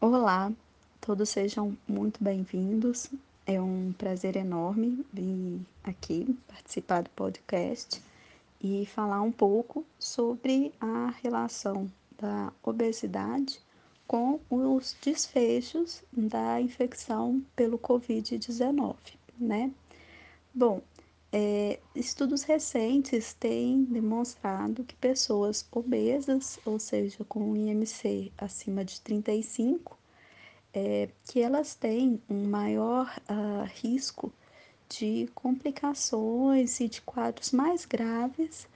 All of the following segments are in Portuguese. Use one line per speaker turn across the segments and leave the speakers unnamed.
Olá, todos sejam muito bem-vindos. É um prazer enorme vir aqui participar do podcast e falar um pouco sobre a relação da obesidade com os desfechos da infecção pelo Covid-19, né? Bom, é, estudos recentes têm demonstrado que pessoas obesas, ou seja, com IMC acima de 35, é, que elas têm um maior uh, risco de complicações e de quadros mais graves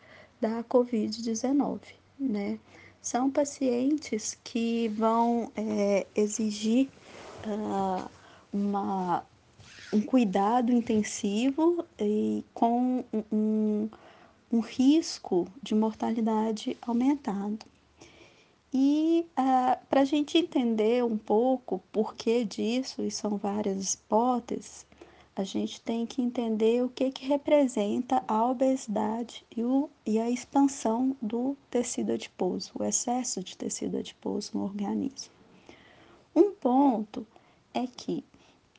da Covid-19, né? São pacientes que vão é, exigir uh, uma um cuidado intensivo e com um, um risco de mortalidade aumentado. E ah, para a gente entender um pouco o porquê disso, e são várias hipóteses, a gente tem que entender o que, que representa a obesidade e, o, e a expansão do tecido adiposo, o excesso de tecido adiposo no organismo. Um ponto é que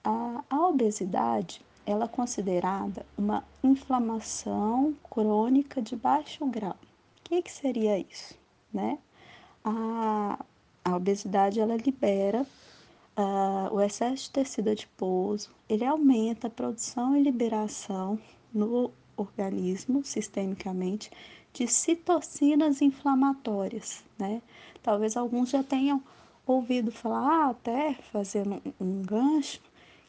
a, a obesidade ela é considerada uma inflamação crônica de baixo grau. O que, que seria isso? Né? A, a obesidade ela libera uh, o excesso de tecido adiposo, ele aumenta a produção e liberação no organismo, sistemicamente, de citocinas inflamatórias, né? Talvez alguns já tenham ouvido falar, até fazendo um gancho,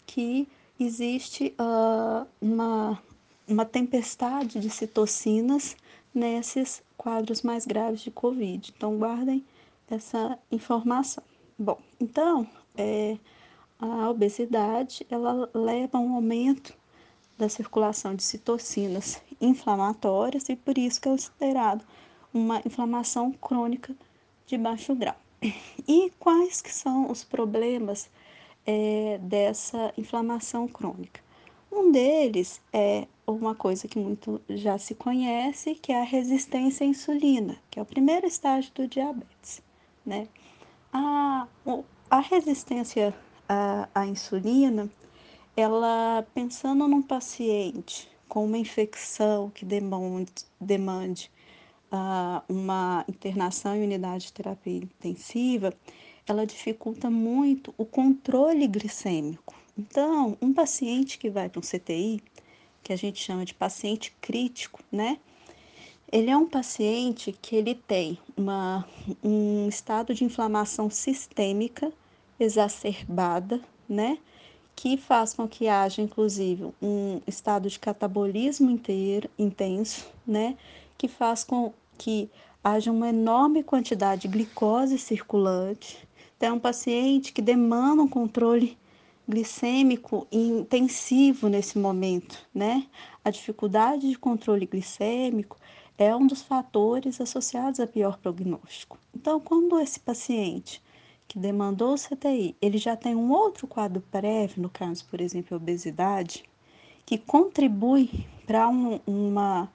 que existe uh, uma, uma tempestade de citocinas nesses quadros mais graves de Covid. Então, guardem essa informação. Bom, então, é, a obesidade, ela leva a um aumento da circulação de citocinas inflamatórias e por isso que é considerado uma inflamação crônica de baixo grau. E quais que são os problemas é, dessa inflamação crônica. Um deles é uma coisa que muito já se conhece, que é a resistência à insulina, que é o primeiro estágio do diabetes. Né? A, a resistência à, à insulina, ela pensando num paciente com uma infecção que demande, demande uh, uma internação em unidade de terapia intensiva, ela dificulta muito o controle glicêmico. Então, um paciente que vai para um CTI, que a gente chama de paciente crítico, né? Ele é um paciente que ele tem uma, um estado de inflamação sistêmica exacerbada, né? Que faz com que haja, inclusive, um estado de catabolismo inteiro, intenso, né? Que faz com que haja uma enorme quantidade de glicose circulante, então, é um paciente que demanda um controle glicêmico intensivo nesse momento, né? A dificuldade de controle glicêmico é um dos fatores associados a pior prognóstico. Então, quando esse paciente que demandou o CTI, ele já tem um outro quadro prévio, no caso, por exemplo, obesidade, que contribui para um, uma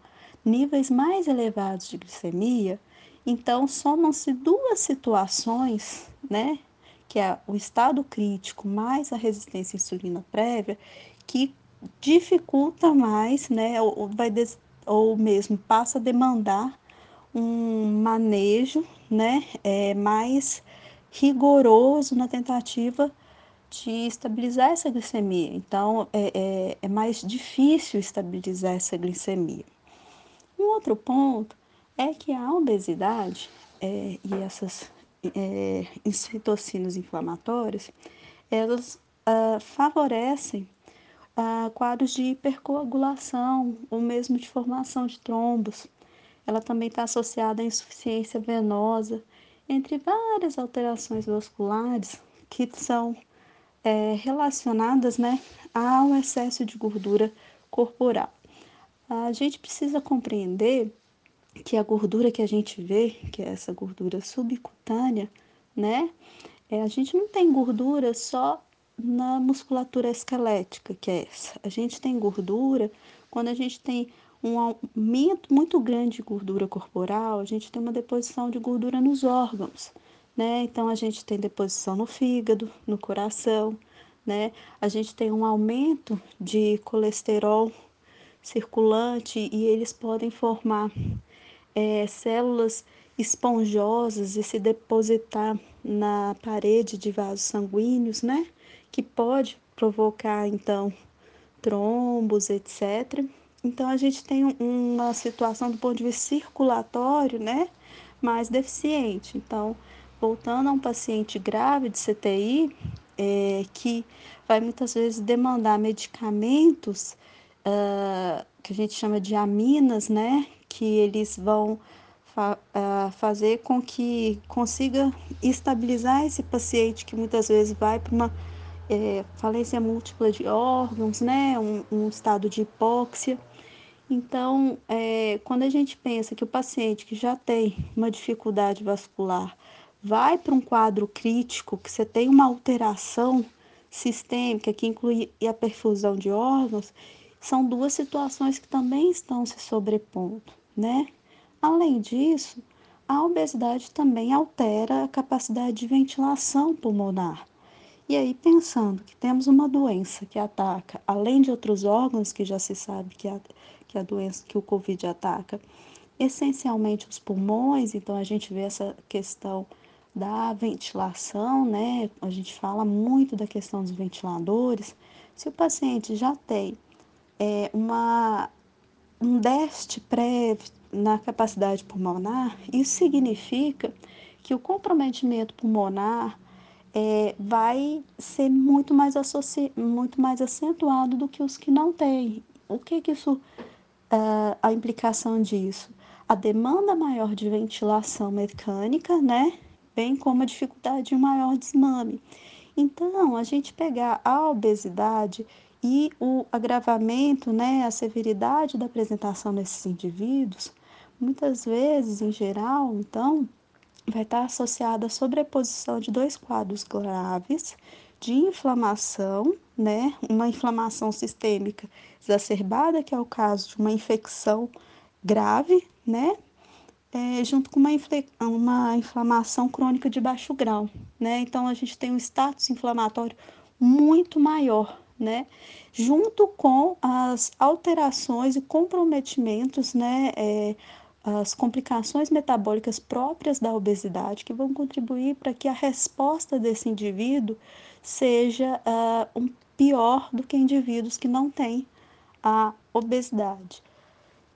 níveis mais elevados de glicemia, então, somam-se duas situações, né, que é o estado crítico mais a resistência à insulina prévia, que dificulta mais, né, ou, vai des, ou mesmo passa a demandar um manejo, né, é, mais rigoroso na tentativa de estabilizar essa glicemia. Então, é, é, é mais difícil estabilizar essa glicemia. Um outro ponto é que a obesidade é, e essas é, citocinas inflamatórias, elas ah, favorecem ah, quadros de hipercoagulação ou mesmo de formação de trombos. Ela também está associada à insuficiência venosa, entre várias alterações vasculares que são é, relacionadas né, ao excesso de gordura corporal. A gente precisa compreender que a gordura que a gente vê, que é essa gordura subcutânea, né? É, a gente não tem gordura só na musculatura esquelética, que é essa. A gente tem gordura quando a gente tem um aumento muito grande de gordura corporal, a gente tem uma deposição de gordura nos órgãos, né? Então a gente tem deposição no fígado, no coração, né? A gente tem um aumento de colesterol circulante e eles podem formar é, células esponjosas e se depositar na parede de vasos sanguíneos, né? Que pode provocar então trombos, etc. Então a gente tem uma situação do ponto de vista circulatório, né? Mais deficiente. Então, voltando a um paciente grave de CTI, é, que vai muitas vezes demandar medicamentos uh, que a gente chama de aminas, né? Que eles vão fa uh, fazer com que consiga estabilizar esse paciente que muitas vezes vai para uma é, falência múltipla de órgãos, né? Um, um estado de hipóxia. Então, é, quando a gente pensa que o paciente que já tem uma dificuldade vascular vai para um quadro crítico, que você tem uma alteração sistêmica que inclui a perfusão de órgãos, são duas situações que também estão se sobrepondo, né? Além disso, a obesidade também altera a capacidade de ventilação pulmonar. E aí, pensando que temos uma doença que ataca, além de outros órgãos que já se sabe que a, que a doença, que o Covid ataca, essencialmente os pulmões, então a gente vê essa questão da ventilação, né? A gente fala muito da questão dos ventiladores. Se o paciente já tem é, uma, um déficit prévio na capacidade pulmonar, isso significa que o comprometimento pulmonar é, vai ser muito mais, associ... muito mais acentuado do que os que não têm. O que, que isso, uh, a implicação disso? A demanda maior de ventilação mecânica, né? bem como a dificuldade de maior desmame. Então, a gente pegar a obesidade e o agravamento, né, a severidade da apresentação nesses indivíduos, muitas vezes, em geral, então, vai estar associada à sobreposição de dois quadros graves de inflamação, né, uma inflamação sistêmica exacerbada, que é o caso de uma infecção grave, né, é, junto com uma, uma inflamação crônica de baixo grau, né? Então a gente tem um status inflamatório muito maior, né? Junto com as alterações e comprometimentos, né? É, as complicações metabólicas próprias da obesidade que vão contribuir para que a resposta desse indivíduo seja uh, um pior do que indivíduos que não têm a obesidade.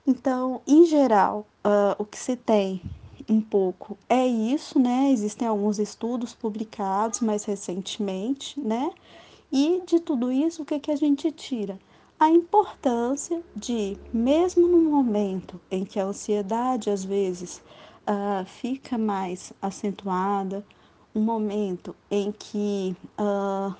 Então, em geral, uh, o que se tem um pouco é isso, né? Existem alguns estudos publicados mais recentemente, né? E de tudo isso, o que, que a gente tira? A importância de, mesmo no momento em que a ansiedade às vezes uh, fica mais acentuada, um momento em que uh,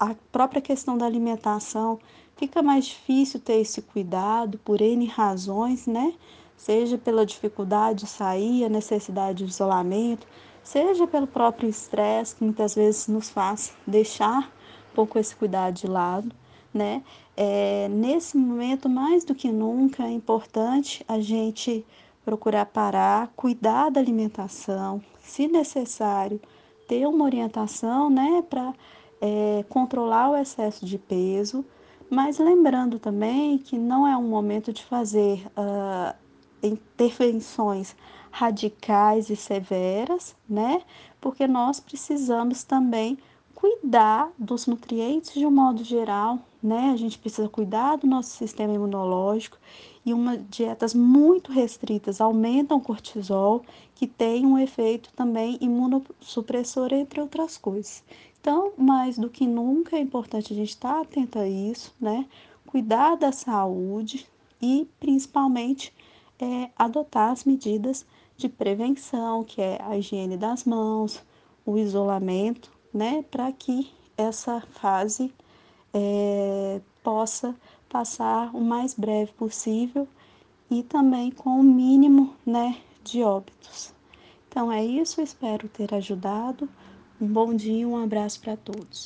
a própria questão da alimentação fica mais difícil ter esse cuidado por N razões, né? Seja pela dificuldade de sair, a necessidade de isolamento, seja pelo próprio estresse, que muitas vezes nos faz deixar pouco esse cuidado de lado, né? É, nesse momento, mais do que nunca, é importante a gente procurar parar, cuidar da alimentação, se necessário, ter uma orientação, né, para é, controlar o excesso de peso, mas lembrando também que não é um momento de fazer uh, intervenções radicais e severas, né? Porque nós precisamos também cuidar dos nutrientes de um modo geral, né? A gente precisa cuidar do nosso sistema imunológico e uma dietas muito restritas aumentam o cortisol, que tem um efeito também imunossupressor, entre outras coisas. Então, mais do que nunca é importante a gente estar atento a isso, né? Cuidar da saúde e principalmente é, adotar as medidas de prevenção, que é a higiene das mãos, o isolamento, né? Para que essa fase é, possa passar o mais breve possível e também com o mínimo, né, de óbitos. Então é isso, espero ter ajudado. Um bom dia, um abraço para todos.